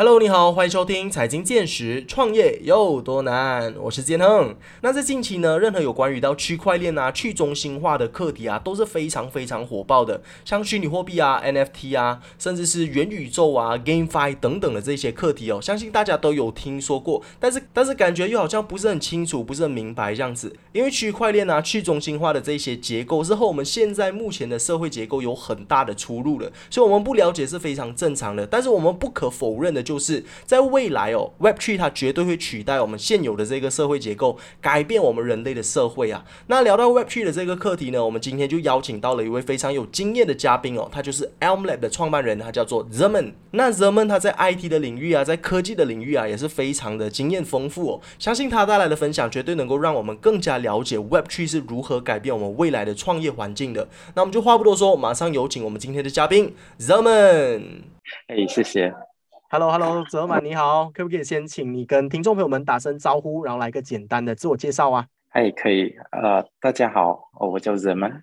Hello，你好，欢迎收听财经见识，创业有多难？我是建亨。那在近期呢，任何有关于到区块链啊、去中心化的课题啊，都是非常非常火爆的。像虚拟货币啊、NFT 啊，甚至是元宇宙啊、GameFi 等等的这些课题哦，相信大家都有听说过。但是，但是感觉又好像不是很清楚，不是很明白这样子。因为区块链啊、去中心化的这些结构是和我们现在目前的社会结构有很大的出入了，所以我们不了解是非常正常的。但是我们不可否认的。就是在未来哦，web tree 它绝对会取代我们现有的这个社会结构，改变我们人类的社会啊。那聊到 web tree 的这个课题呢，我们今天就邀请到了一位非常有经验的嘉宾哦，他就是 Elm Lab 的创办人，他叫做 Zerman。那 Zerman 他在 IT 的领域啊，在科技的领域啊，也是非常的经验丰富哦。相信他带来的分享绝对能够让我们更加了解 web tree 是如何改变我们未来的创业环境的。那我们就话不多说，马上有请我们今天的嘉宾 Zerman。哎，谢谢。Hello，Hello，泽满你好，可不可以先请你跟听众朋友们打声招呼，然后来个简单的自我介绍啊？哎，可以，呃，大家好，我叫泽满，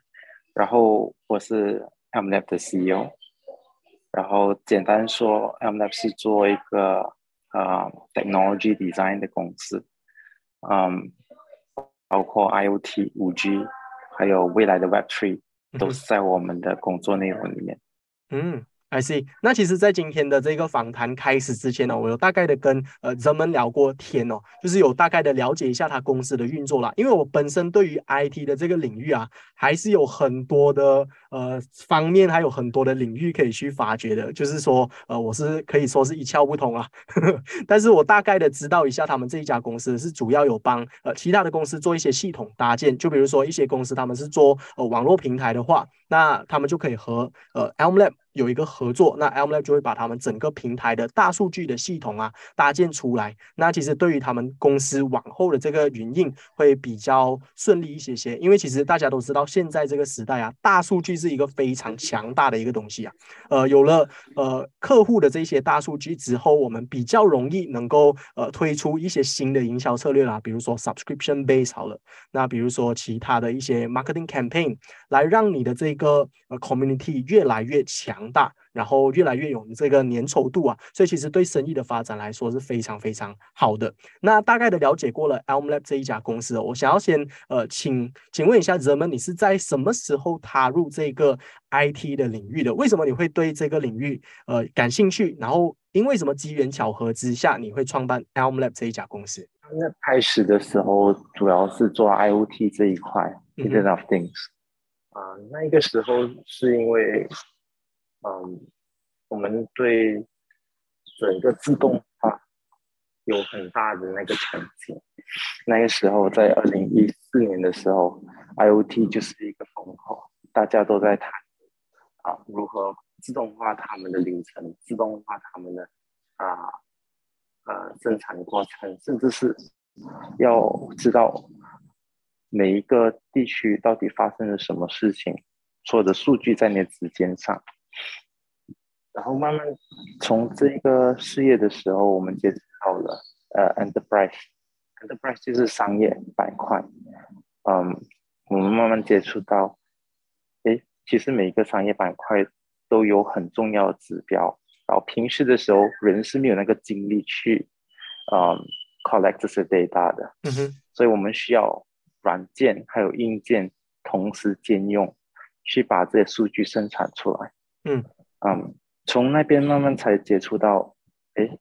然后我是 MLab 的 CEO，然后简单说，MLab 是做一个呃 technology design 的公司，嗯，包括 IoT、五 G，还有未来的 Web Three，都是在我们的工作内容里面。嗯。I see。那其实，在今天的这个访谈开始之前呢，我有大概的跟呃人们聊过天哦，就是有大概的了解一下他公司的运作啦。因为我本身对于 IT 的这个领域啊，还是有很多的呃方面，还有很多的领域可以去发掘的。就是说，呃，我是可以说是一窍不通啊。但是我大概的知道一下，他们这一家公司是主要有帮呃其他的公司做一些系统搭建。就比如说一些公司他们是做呃网络平台的话，那他们就可以和呃 Elmlab。有一个合作，那 m l a b 就会把他们整个平台的大数据的系统啊搭建出来。那其实对于他们公司往后的这个运营会比较顺利一些些，因为其实大家都知道，现在这个时代啊，大数据是一个非常强大的一个东西啊。呃，有了呃客户的这些大数据之后，我们比较容易能够呃推出一些新的营销策略啦，比如说 subscription base 好了，那比如说其他的一些 marketing campaign 来让你的这个呃 community 越来越强。大，然后越来越有这个粘稠度啊，所以其实对生意的发展来说是非常非常好的。那大概的了解过了 Elmlab 这一家公司，我想要先呃，请请问一下人们，你是在什么时候踏入这个 IT 的领域的？为什么你会对这个领域呃感兴趣？然后因为什么机缘巧合之下，你会创办 Elmlab 这一家公司？那开始的时候主要是做 IoT 这一块，Internet of Things 啊，那个时候是因为。嗯，我们对整个自动化有很大的那个憧憬。那个时候，在二零一四年的时候，IOT 就是一个风口，大家都在谈啊，如何自动化他们的流程，自动化他们的啊呃生产过程，甚至是要知道每一个地区到底发生了什么事情，所有的数据在你的指尖上。然后慢慢从这个事业的时候，我们接触到了呃，enterprise，enterprise 就是商业板块。嗯，我们慢慢接触到，哎，其实每一个商业板块都有很重要的指标。然后平时的时候，人是没有那个精力去，嗯，collect 这些 data 的。嗯哼。所以我们需要软件还有硬件同时兼用，去把这些数据生产出来。嗯嗯。从那边慢慢才接触到，哎，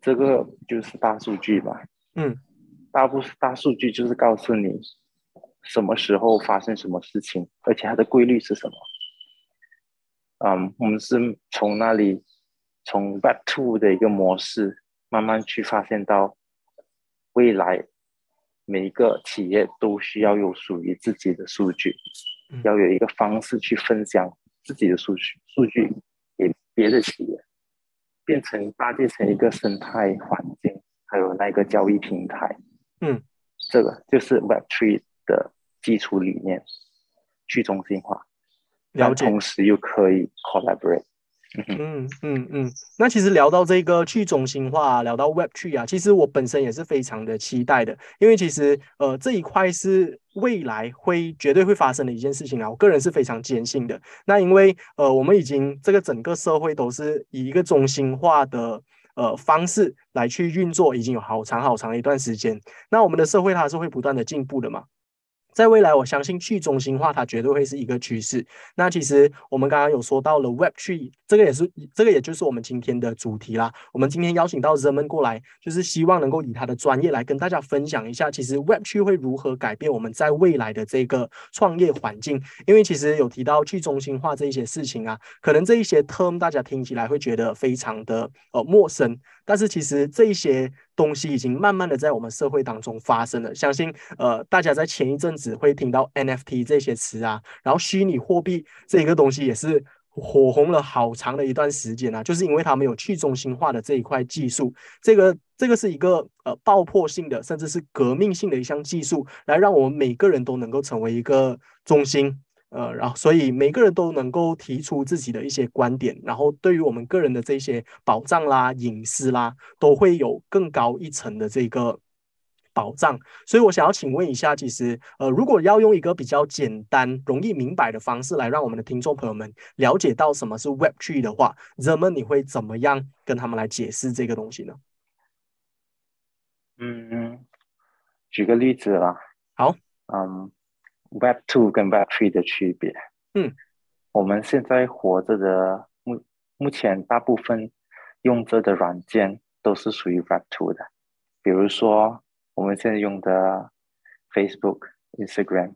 这个就是大数据吧？嗯，大部大数据就是告诉你什么时候发生什么事情，而且它的规律是什么。嗯，我们是从那里，从 Web Two 的一个模式慢慢去发现到，未来每一个企业都需要有属于自己的数据，要有一个方式去分享自己的数据数据给。别的企业变成搭建成一个生态环境，还有那个交易平台，嗯，这个就是 Web Three 的基础理念，去中心化，然后同时又可以 collaborate。嗯嗯嗯，那其实聊到这个去中心化，聊到 Web 去啊，其实我本身也是非常的期待的，因为其实呃这一块是未来会绝对会发生的一件事情啊，我个人是非常坚信的。那因为呃我们已经这个整个社会都是以一个中心化的呃方式来去运作，已经有好长好长的一段时间。那我们的社会它是会不断的进步的嘛？在未来，我相信去中心化它绝对会是一个趋势。那其实我们刚刚有说到了 Web 去这个也是这个也就是我们今天的主题啦。我们今天邀请到 Zeman 过来，就是希望能够以他的专业来跟大家分享一下，其实 Web 去会如何改变我们在未来的这个创业环境。因为其实有提到去中心化这一些事情啊，可能这一些 term 大家听起来会觉得非常的呃陌生。但是其实这一些东西已经慢慢的在我们社会当中发生了。相信呃大家在前一阵子会听到 NFT 这些词啊，然后虚拟货币这一个东西也是火红了好长的一段时间啊，就是因为他们有去中心化的这一块技术，这个这个是一个呃爆破性的，甚至是革命性的一项技术，来让我们每个人都能够成为一个中心。呃，然后所以每个人都能够提出自己的一些观点，然后对于我们个人的这些保障啦、隐私啦，都会有更高一层的这个保障。所以我想要请问一下，其实呃，如果要用一个比较简单、容易明白的方式来让我们的听众朋友们了解到什么是 Web Three 的话，人们你会怎么样跟他们来解释这个东西呢？嗯，举个例子啦。好，嗯。Web Two 跟 Web Three 的区别，嗯，我们现在活着的目目前大部分用着的软件都是属于 Web Two 的，比如说我们现在用的 Facebook、Instagram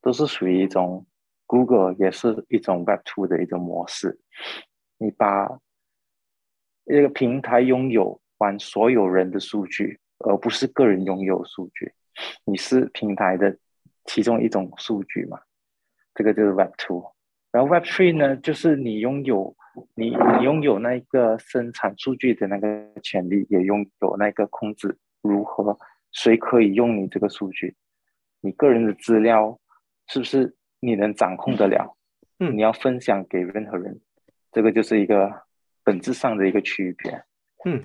都是属于一种 Google 也是一种 Web Two 的一种模式。你把一个平台拥有完所有人的数据，而不是个人拥有数据，你是平台的。其中一种数据嘛，这个就是 Web Two，然后 Web Three 呢，就是你拥有你你拥有那个生产数据的那个权利，也拥有那个控制如何谁可以用你这个数据，你个人的资料是不是你能掌控得了？嗯，你要分享给任何人，这个就是一个本质上的一个区别。嗯，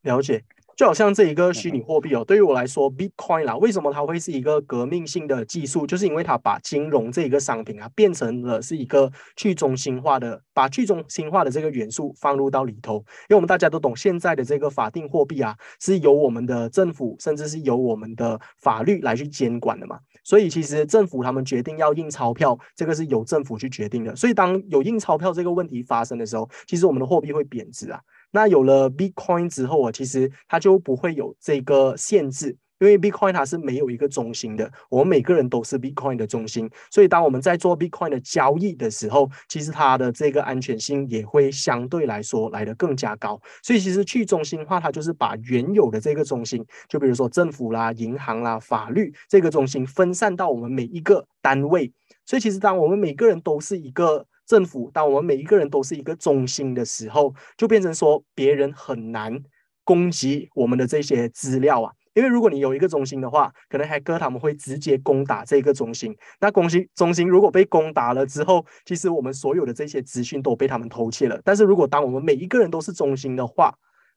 了解。就好像这一个虚拟货币哦，对于我来说，Bitcoin 啦，为什么它会是一个革命性的技术？就是因为它把金融这一个商品啊，变成了是一个去中心化的，把去中心化的这个元素放入到里头。因为我们大家都懂，现在的这个法定货币啊，是由我们的政府，甚至是由我们的法律来去监管的嘛。所以其实政府他们决定要印钞票，这个是由政府去决定的。所以当有印钞票这个问题发生的时候，其实我们的货币会贬值啊。那有了 Bitcoin 之后啊，其实它就不会有这个限制，因为 Bitcoin 它是没有一个中心的，我们每个人都是 Bitcoin 的中心，所以当我们在做 Bitcoin 的交易的时候，其实它的这个安全性也会相对来说来的更加高。所以其实去中心化它就是把原有的这个中心，就比如说政府啦、银行啦、法律这个中心分散到我们每一个单位。所以其实当我们每个人都是一个。政府，当我们每一个人都是一个中心的时候，就变成说别人很难攻击我们的这些资料啊。因为如果你有一个中心的话，可能黑客他们会直接攻打这个中心。那攻心中心如果被攻打了之后，其实我们所有的这些资讯都被他们偷窃了。但是如果当我们每一个人都是中心的话，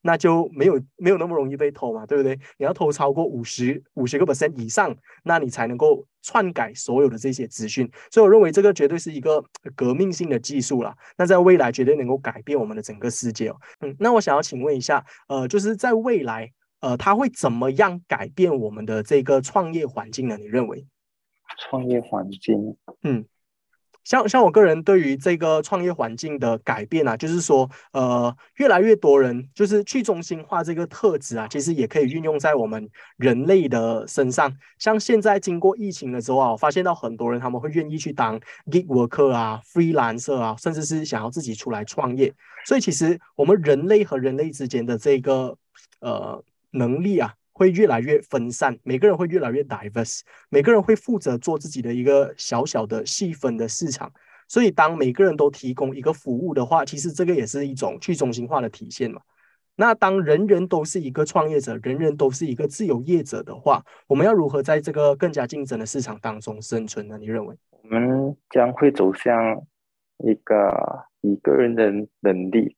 那就没有没有那么容易被偷嘛，对不对？你要偷超过五十五十个 percent 以上，那你才能够篡改所有的这些资讯。所以我认为这个绝对是一个革命性的技术了。那在未来绝对能够改变我们的整个世界哦。嗯，那我想要请问一下，呃，就是在未来，呃，它会怎么样改变我们的这个创业环境呢？你认为？创业环境，嗯。像像我个人对于这个创业环境的改变啊，就是说，呃，越来越多人就是去中心化这个特质啊，其实也可以运用在我们人类的身上。像现在经过疫情的时候啊，我发现到很多人他们会愿意去当 gig worker 啊、freelancer 啊，甚至是想要自己出来创业。所以其实我们人类和人类之间的这个呃能力啊。会越来越分散，每个人会越来越 diverse，每个人会负责做自己的一个小小的细分的市场。所以，当每个人都提供一个服务的话，其实这个也是一种去中心化的体现嘛。那当人人都是一个创业者，人人都是一个自由业者的话，我们要如何在这个更加竞争的市场当中生存呢？你认为？我们将会走向一个以个人的能力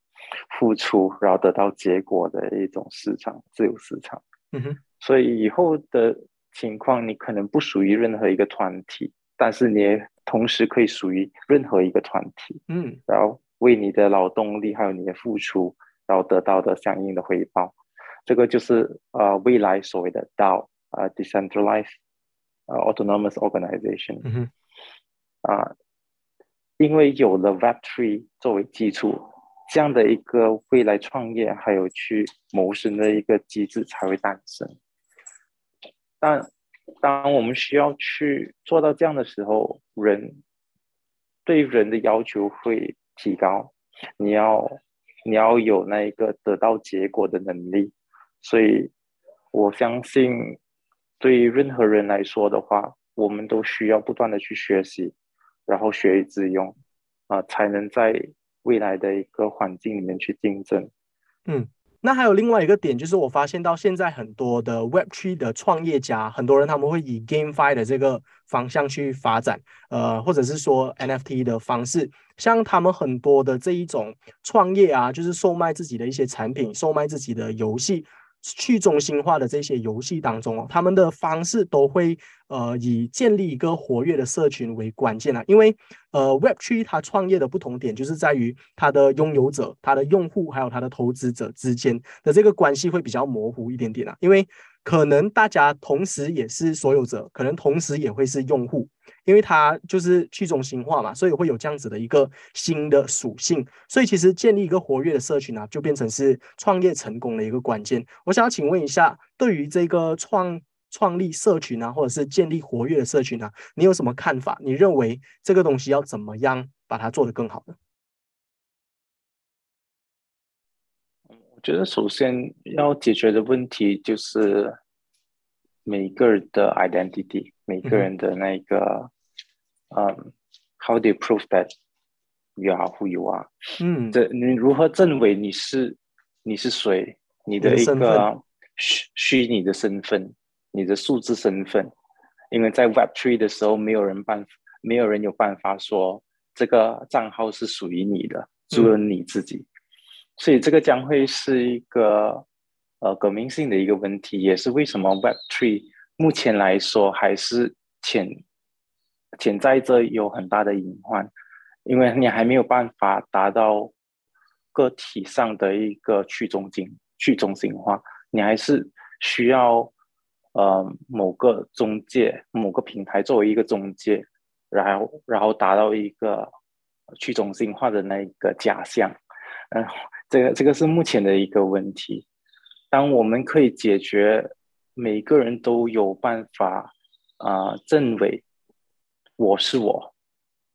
付出，然后得到结果的一种市场，自由市场。嗯哼，所以以后的情况，你可能不属于任何一个团体，但是你也同时可以属于任何一个团体。嗯，然后为你的劳动力还有你的付出然后得到的相应的回报。这个就是呃未来所谓的 DAO 啊，decentralized 呃 autonomous organization。嗯哼。啊，因为有了 Web3 作为基础，这样的一个未来创业还有去谋生的一个机制才会诞生。但当我们需要去做到这样的时候，人对人的要求会提高。你要你要有那一个得到结果的能力。所以，我相信，对于任何人来说的话，我们都需要不断的去学习，然后学以致用，啊，才能在未来的一个环境里面去竞争。嗯。那还有另外一个点，就是我发现到现在很多的 Web3 的创业家，很多人他们会以 GameFi 的这个方向去发展，呃，或者是说 NFT 的方式，像他们很多的这一种创业啊，就是售卖自己的一些产品，售卖自己的游戏。去中心化的这些游戏当中哦，他们的方式都会呃以建立一个活跃的社群为关键啊，因为呃 Web 区它创业的不同点就是在于它的拥有者、它的用户还有它的投资者之间的这个关系会比较模糊一点点啊，因为可能大家同时也是所有者，可能同时也会是用户。因为它就是去中心化嘛，所以会有这样子的一个新的属性。所以其实建立一个活跃的社群啊，就变成是创业成功的一个关键。我想要请问一下，对于这个创创立社群啊，或者是建立活跃的社群啊，你有什么看法？你认为这个东西要怎么样把它做得更好呢？觉得首先要解决的问题就是每个人的 identity，每个人的那个。嗯，How do you prove that you are who you are？嗯，这你如何证伪你是你是谁？你的一个虚虚拟的身份，你的数字身份。因为在 Web Three 的时候，没有人办，没有人有办法说这个账号是属于你的，只有你自己。所以这个将会是一个呃革命性的一个问题，也是为什么 Web Three 目前来说还是潜。潜在着有很大的隐患，因为你还没有办法达到个体上的一个去中心、去中心化，你还是需要呃某个中介、某个平台作为一个中介，然后然后达到一个去中心化的那一个假象。嗯，这个这个是目前的一个问题。当我们可以解决每个人都有办法啊证伪。我是我，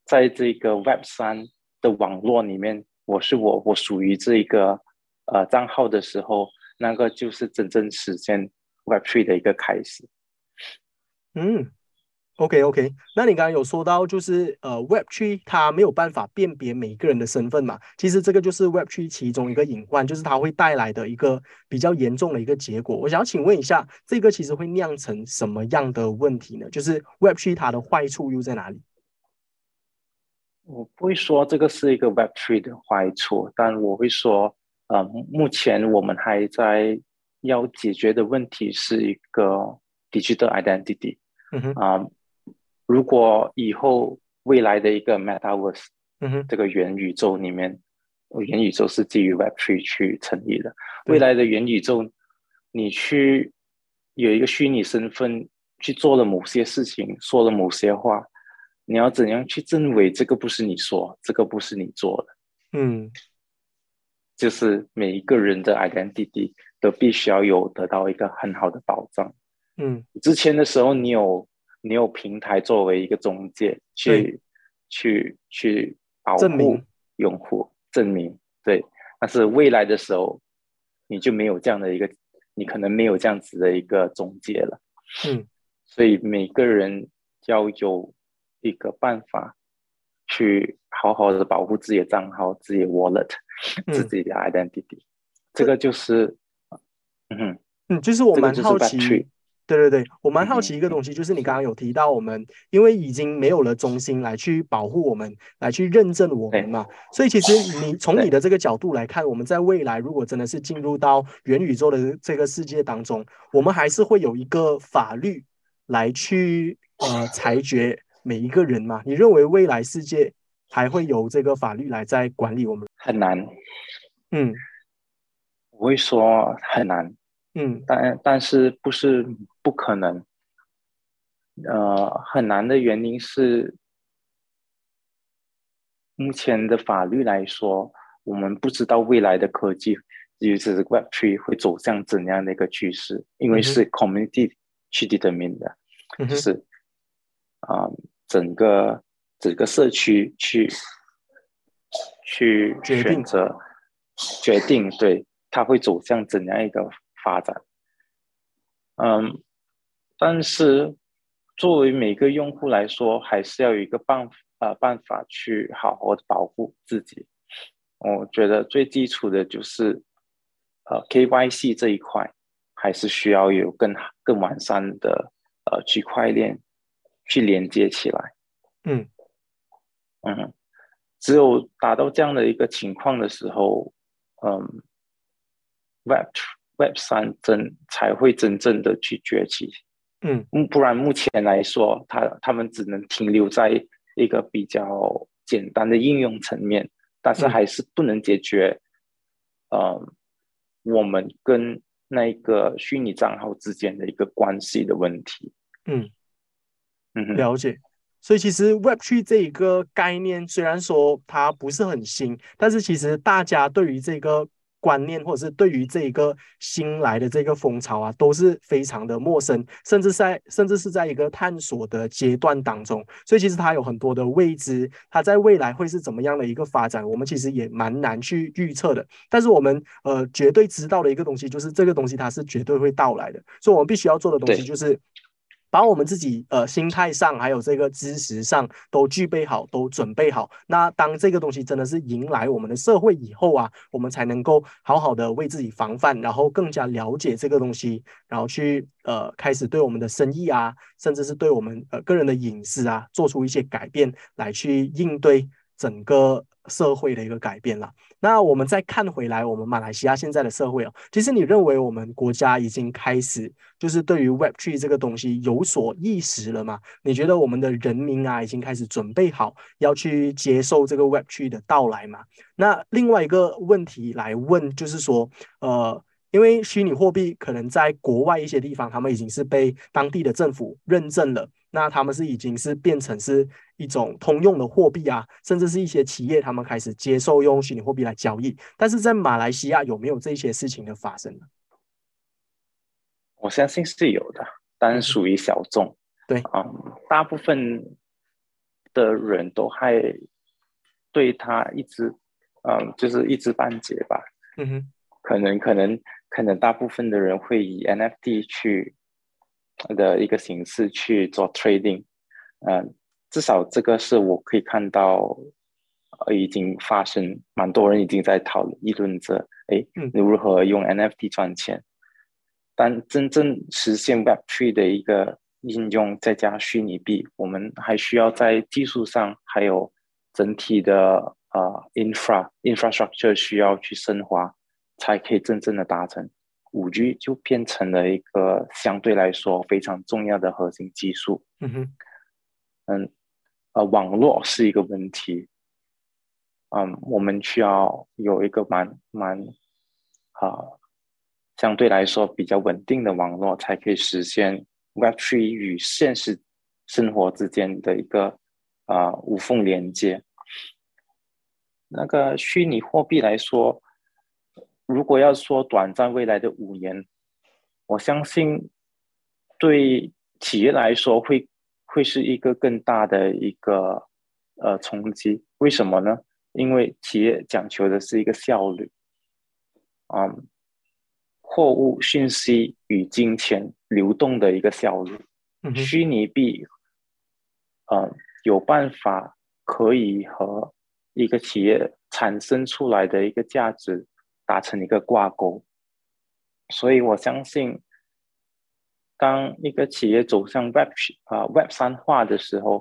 在这个 Web 三的网络里面，我是我，我属于这一个呃账号的时候，那个就是真正实现 Web Three 的一个开始。嗯，OK OK，那你刚刚有说到，就是呃 Web Three 它没有办法辨别每一个人的身份嘛？其实这个就是 Web Three 其中一个隐患，就是它会带来的一个比较严重的一个结果。我想要请问一下，这个其实会酿成什么样的问题呢？就是 Web Three 它的坏处又在哪里？我不会说这个是一个 Web Three 的坏处，但我会说，呃，目前我们还在要解决的问题是一个 digital identity。嗯哼。啊，如果以后未来的一个 Metaverse，嗯哼，这个元宇宙里面，元宇宙是基于 Web Three 去成立的。未来的元宇宙，你去有一个虚拟身份，去做了某些事情，说了某些话。你要怎样去证伪这个不是你说，这个不是你做的？嗯，就是每一个人的 identity 都必须要有得到一个很好的保障。嗯，之前的时候你有你有平台作为一个中介去去去保护用户证明对，但是未来的时候你就没有这样的一个，你可能没有这样子的一个中介了。嗯，所以每个人要有。一个办法，去好好的保护自己的账号、自己的 wallet、自己的 identity，这个就是，嗯嗯，就是我蛮好奇，对对对，我蛮好奇一个东西，就是你刚刚有提到我们，因为已经没有了中心来去保护我们，来去认证我们嘛，所以其实你从你的这个角度来看，我们在未来如果真的是进入到元宇宙的这个世界当中，我们还是会有一个法律来去呃裁决。每一个人嘛，你认为未来世界还会有这个法律来在管理我们？很难。嗯，我会说很难，嗯，但但是不是不可能？呃，很难的原因是，目前的法律来说，我们不知道未来的科技，尤其是 Web Three 会走向怎样的一个趋势，因为是 Community 去 determine 的，就是啊，整个整个社区去去选择决定，对，它会走向怎样一个发展？嗯，但是。作为每个用户来说，还是要有一个办呃办法去好好的保护自己。我觉得最基础的就是呃 KYC 这一块，还是需要有更更完善的呃区块链去连接起来。嗯嗯，只有达到这样的一个情况的时候，嗯，Web Web 三真才会真正的去崛起。嗯，不然目前来说，他他们只能停留在一个比较简单的应用层面，但是还是不能解决，呃，我们跟那个虚拟账号之间的一个关系的问题。嗯嗯，了解。所以其实 Web3 这一个概念虽然说它不是很新，但是其实大家对于这个。观念或者是对于这一个新来的这个风潮啊，都是非常的陌生，甚至在甚至是在一个探索的阶段当中，所以其实它有很多的未知，它在未来会是怎么样的一个发展，我们其实也蛮难去预测的。但是我们呃绝对知道的一个东西，就是这个东西它是绝对会到来的，所以我们必须要做的东西就是。把我们自己呃心态上还有这个知识上都具备好，都准备好。那当这个东西真的是迎来我们的社会以后啊，我们才能够好好的为自己防范，然后更加了解这个东西，然后去呃开始对我们的生意啊，甚至是对我们呃个人的隐私啊，做出一些改变来去应对整个。社会的一个改变了。那我们再看回来，我们马来西亚现在的社会哦，其实你认为我们国家已经开始就是对于 Web Three 这个东西有所意识了吗？你觉得我们的人民啊，已经开始准备好要去接受这个 Web Three 的到来吗？那另外一个问题来问，就是说，呃。因为虚拟货币可能在国外一些地方，他们已经是被当地的政府认证了，那他们是已经是变成是一种通用的货币啊，甚至是一些企业他们开始接受用虚拟货币来交易。但是在马来西亚有没有这些事情的发生呢？我相信是有的，但属于小众。对啊，大部分的人都还对他一直，嗯，就是一知半解吧。嗯哼，可能可能。可能大部分的人会以 NFT 去的一个形式去做 trading，嗯，至少这个是我可以看到，呃，已经发生，蛮多人已经在讨论议论着，哎，如何用 NFT 赚钱。但真正实现 Web3 的一个应用，再加虚拟币，我们还需要在技术上还有整体的呃 infra infrastructure 需要去升华。才可以真正的达成五 G，就变成了一个相对来说非常重要的核心技术。嗯哼，嗯，呃，网络是一个问题。嗯，我们需要有一个蛮蛮啊，相对来说比较稳定的网络，才可以实现 Web3 与现实生活之间的一个啊无缝连接。那个虚拟货币来说。如果要说短暂未来的五年，我相信对企业来说会会是一个更大的一个呃冲击。为什么呢？因为企业讲求的是一个效率，嗯，货物、信息与金钱流动的一个效率。虚拟币，嗯，有办法可以和一个企业产生出来的一个价值。达成一个挂钩，所以我相信，当一个企业走向 Web 啊 Web 三化的时候，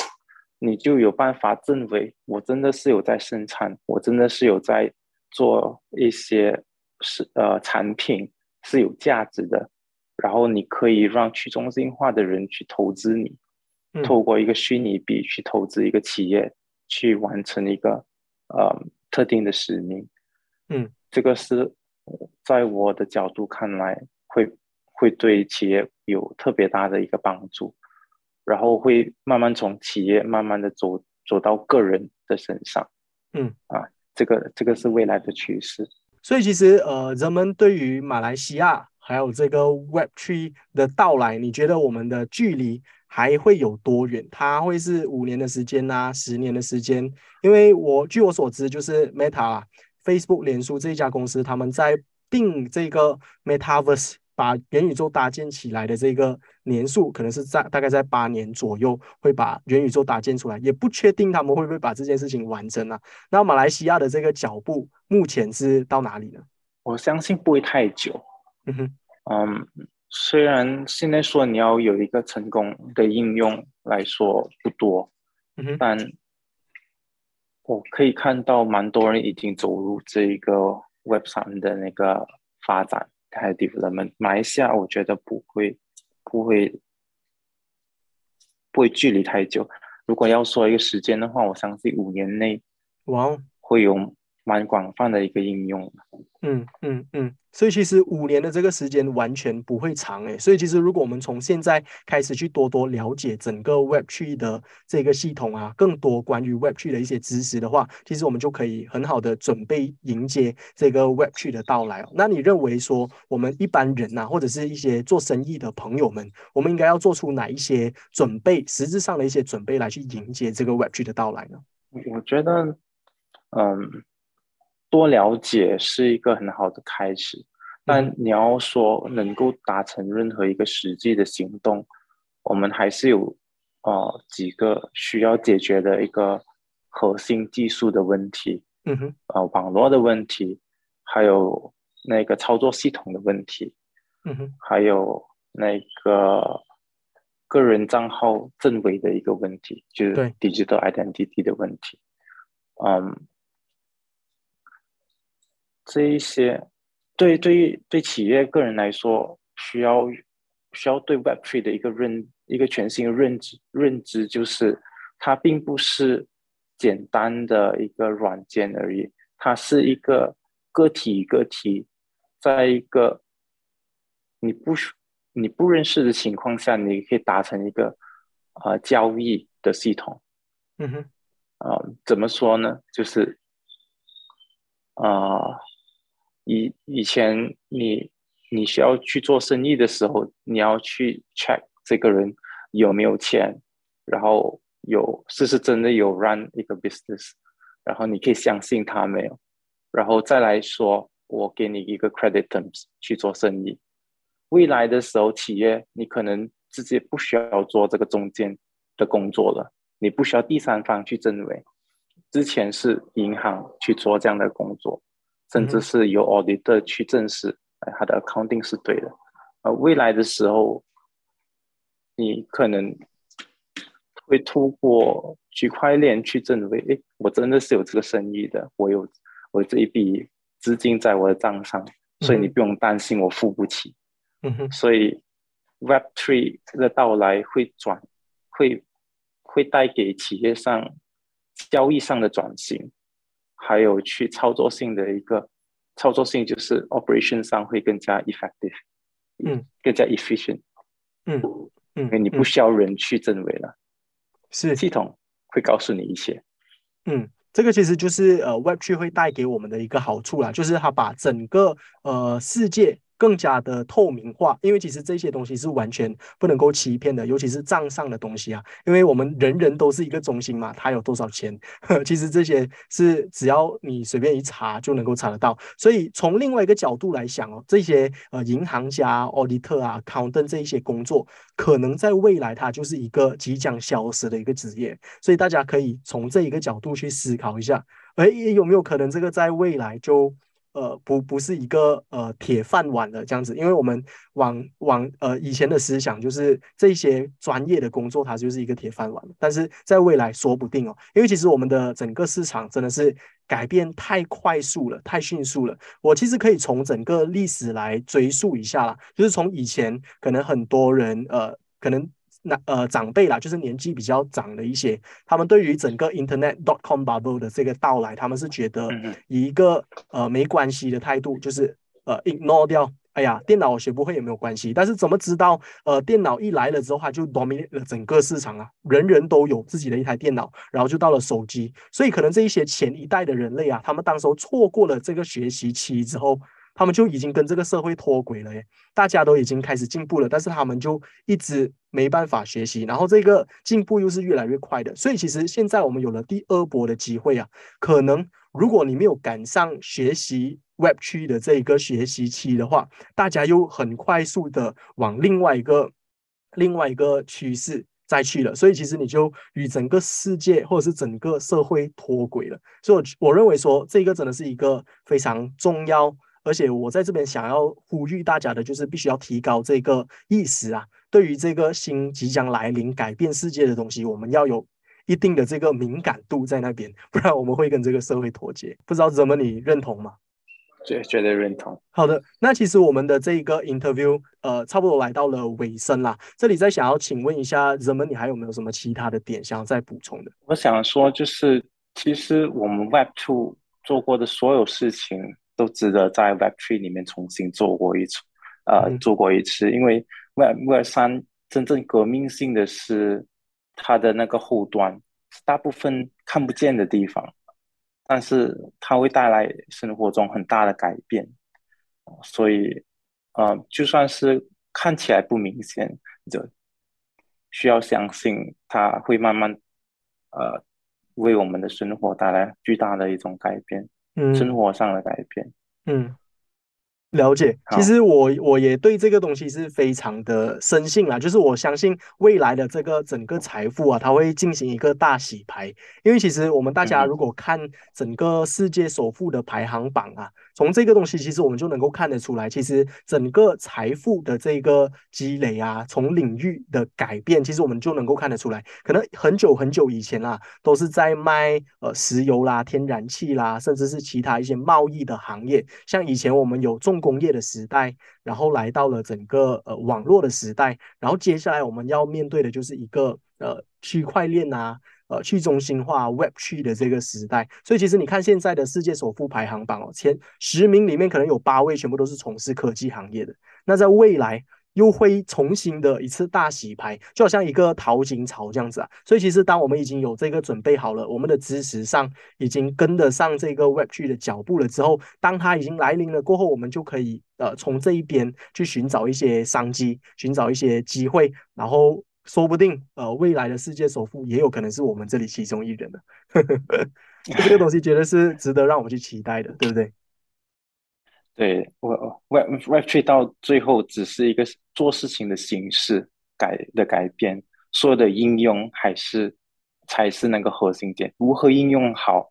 你就有办法证伪我真的是有在生产，我真的是有在做一些是呃产品是有价值的，然后你可以让去中心化的人去投资你，透过一个虚拟币去投资一个企业，去完成一个呃特定的使命，嗯。这个是在我的角度看来，会会对企业有特别大的一个帮助，然后会慢慢从企业慢慢的走走到个人的身上。嗯啊，这个这个是未来的趋势。所以其实呃，人们对于马来西亚还有这个 Web Three 的到来，你觉得我们的距离还会有多远？它会是五年的时间呐，十年的时间？因为我据我所知，就是 Meta、Facebook、脸书这一家公司，他们在定这个 Metaverse。把元宇宙搭建起来的这个年数，可能是在大概在八年左右会把元宇宙搭建出来，也不确定他们会不会把这件事情完成啊。那马来西亚的这个脚步目前是到哪里呢？我相信不会太久。嗯哼，嗯，虽然现在说你要有一个成功的应用来说不多，嗯哼，但我可以看到蛮多人已经走入这一个 Web 三的那个发展。太 development，马来西亚我觉得不会，不会，不会距离太久。如果要说一个时间的话，我相信五年内，哇，会有蛮广泛的一个应用。嗯嗯嗯。所以其实五年的这个时间完全不会长诶，所以其实如果我们从现在开始去多多了解整个 Web3 的这个系统啊，更多关于 Web3 的一些知识的话，其实我们就可以很好的准备迎接这个 Web3 的到来。那你认为说我们一般人呐，或者是一些做生意的朋友们，我们应该要做出哪一些准备，实质上的一些准备来去迎接这个 Web3 的到来呢？我觉得，嗯。多了解是一个很好的开始，但你要说能够达成任何一个实际的行动，我们还是有呃几个需要解决的一个核心技术的问题，嗯哼，呃网络的问题，还有那个操作系统的问题，嗯哼，还有那个个人账号证伪的一个问题，就是 digital identity 的问题，嗯。这一些，对对于对企业个人来说，需要需要对 Web Three 的一个认一个全新的认知认知，就是它并不是简单的一个软件而已，它是一个个体个体，在一个你不你不认识的情况下，你可以达成一个呃交易的系统。嗯哼，啊，怎么说呢？就是啊。以以前你你需要去做生意的时候，你要去 check 这个人有没有钱，然后有是是真的有 run 一个 business，然后你可以相信他没有，然后再来说我给你一个 credit terms 去做生意。未来的时候，企业你可能直接不需要做这个中间的工作了，你不需要第三方去证伪，之前是银行去做这样的工作。甚至是由 auditor 去证实，哎，他的 accounting 是对的。呃，未来的时候，你可能会通过区块链去证伪，哎，我真的是有这个生意的，我有我这一笔资金在我的账上，所以你不用担心我付不起。嗯哼。所以 Web Three 的到来会转，会会带给企业上交易上的转型。还有去操作性的一个操作性，就是 operation 上会更加 effective，嗯，更加 efficient，嗯嗯，因为你不需要人去证伪了，是。系统会告诉你一切，嗯，这个其实就是呃 Web 3会带给我们的一个好处啦，就是它把整个呃世界。更加的透明化，因为其实这些东西是完全不能够欺骗的，尤其是账上的东西啊，因为我们人人都是一个中心嘛，他有多少钱，其实这些是只要你随便一查就能够查得到。所以从另外一个角度来想哦，这些呃银行家、auditor 啊、康登这一些工作，可能在未来它就是一个即将消失的一个职业，所以大家可以从这一个角度去思考一下，哎，有没有可能这个在未来就。呃，不，不是一个呃铁饭碗的这样子，因为我们往往呃以前的思想就是这些专业的工作它就是一个铁饭碗，但是在未来说不定哦，因为其实我们的整个市场真的是改变太快速了，太迅速了。我其实可以从整个历史来追溯一下啦，就是从以前可能很多人呃可能。那呃，长辈啦，就是年纪比较长的一些，他们对于整个 Internet dot com bubble 的这个到来，他们是觉得以一个呃没关系的态度，就是呃 ignore 掉。哎呀，电脑学不会也没有关系，但是怎么知道？呃，电脑一来了之后，它就 dominate 了整个市场啊，人人都有自己的一台电脑，然后就到了手机，所以可能这一些前一代的人类啊，他们当时候错过了这个学习期之后，他们就已经跟这个社会脱轨了耶。大家都已经开始进步了，但是他们就一直没办法学习，然后这个进步又是越来越快的，所以其实现在我们有了第二波的机会啊，可能如果你没有赶上学习。Web 区的这一个学习期的话，大家又很快速的往另外一个另外一个趋势再去了，所以其实你就与整个世界或者是整个社会脱轨了。所以，我我认为说这个真的是一个非常重要，而且我在这边想要呼吁大家的，就是必须要提高这个意识啊，对于这个新即将来临、改变世界的东西，我们要有一定的这个敏感度在那边，不然我们会跟这个社会脱节。不知道怎么你认同吗？绝绝对认同。好的，那其实我们的这一个 interview，呃，差不多来到了尾声啦。这里再想要请问一下，人们你还有没有什么其他的点想要再补充的？我想说，就是其实我们 Web Two 做过的所有事情，都值得在 Web Three 里面重新做过一次，呃，做过一次。因为 Web Web 三真正革命性的是它的那个后端，大部分看不见的地方。但是它会带来生活中很大的改变，所以，呃，就算是看起来不明显，就需要相信它会慢慢，呃，为我们的生活带来巨大的一种改变，嗯，生活上的改变，嗯。了解，其实我我也对这个东西是非常的深信啦，就是我相信未来的这个整个财富啊，它会进行一个大洗牌。因为其实我们大家如果看整个世界首富的排行榜啊，从这个东西其实我们就能够看得出来，其实整个财富的这个积累啊，从领域的改变，其实我们就能够看得出来。可能很久很久以前啦，都是在卖呃石油啦、天然气啦，甚至是其他一些贸易的行业，像以前我们有重工业的时代，然后来到了整个呃网络的时代，然后接下来我们要面对的就是一个呃区块链啊，呃去中心化 Web 区的这个时代。所以其实你看现在的世界首富排行榜哦，前十名里面可能有八位全部都是从事科技行业的。那在未来。又会重新的一次大洗牌，就好像一个淘金潮这样子啊。所以其实当我们已经有这个准备好了，我们的知识上已经跟得上这个 Web 区的脚步了之后，当它已经来临了过后，我们就可以呃从这一边去寻找一些商机，寻找一些机会，然后说不定呃未来的世界首富也有可能是我们这里其中一人的。这个东西绝对是值得让我们去期待的，对不对？对我 Web Web Three 到最后只是一个做事情的形式改的改变，所有的应用还是才是那个核心点。如何应用好，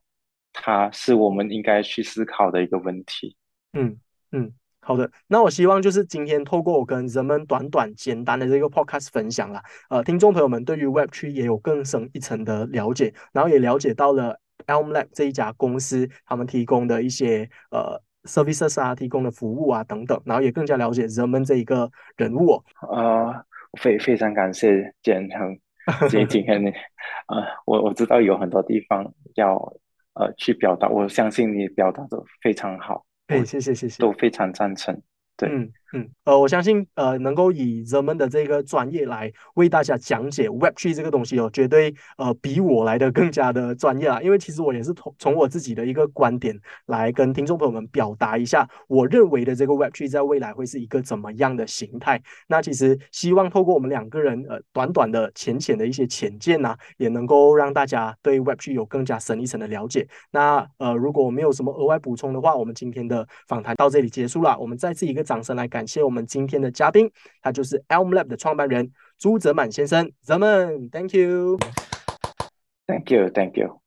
它是我们应该去思考的一个问题。嗯嗯，好的。那我希望就是今天透过我跟人们短短简单的这个 Podcast 分享了，呃，听众朋友们对于 Web Tree 也有更深一层的了解，然后也了解到了 Elm Lab 这一家公司他们提供的一些呃。Services 啊，提供的服务啊等等，然后也更加了解人们这一个人物。呃，非非常感谢建恒，今今天你，呃，我我知道有很多地方要呃去表达，我相信你表达的非常好。对，谢谢谢谢，都非常赞成。对，嗯嗯，呃，我相信，呃，能够以人们的这个专业来为大家讲解 Web3 这个东西哦，绝对呃比我来的更加的专业啊。因为其实我也是从从我自己的一个观点来跟听众朋友们表达一下，我认为的这个 Web3 在未来会是一个怎么样的形态。那其实希望透过我们两个人呃短短的浅浅的一些浅见呐，也能够让大家对 Web3 有更加深一层的了解。那呃，如果没有什么额外补充的话，我们今天的访谈到这里结束了。我们再次一个。掌声来感谢我们今天的嘉宾，他就是 Elm Lab 的创办人朱泽满先生。泽们，Thank you，Thank you，Thank you。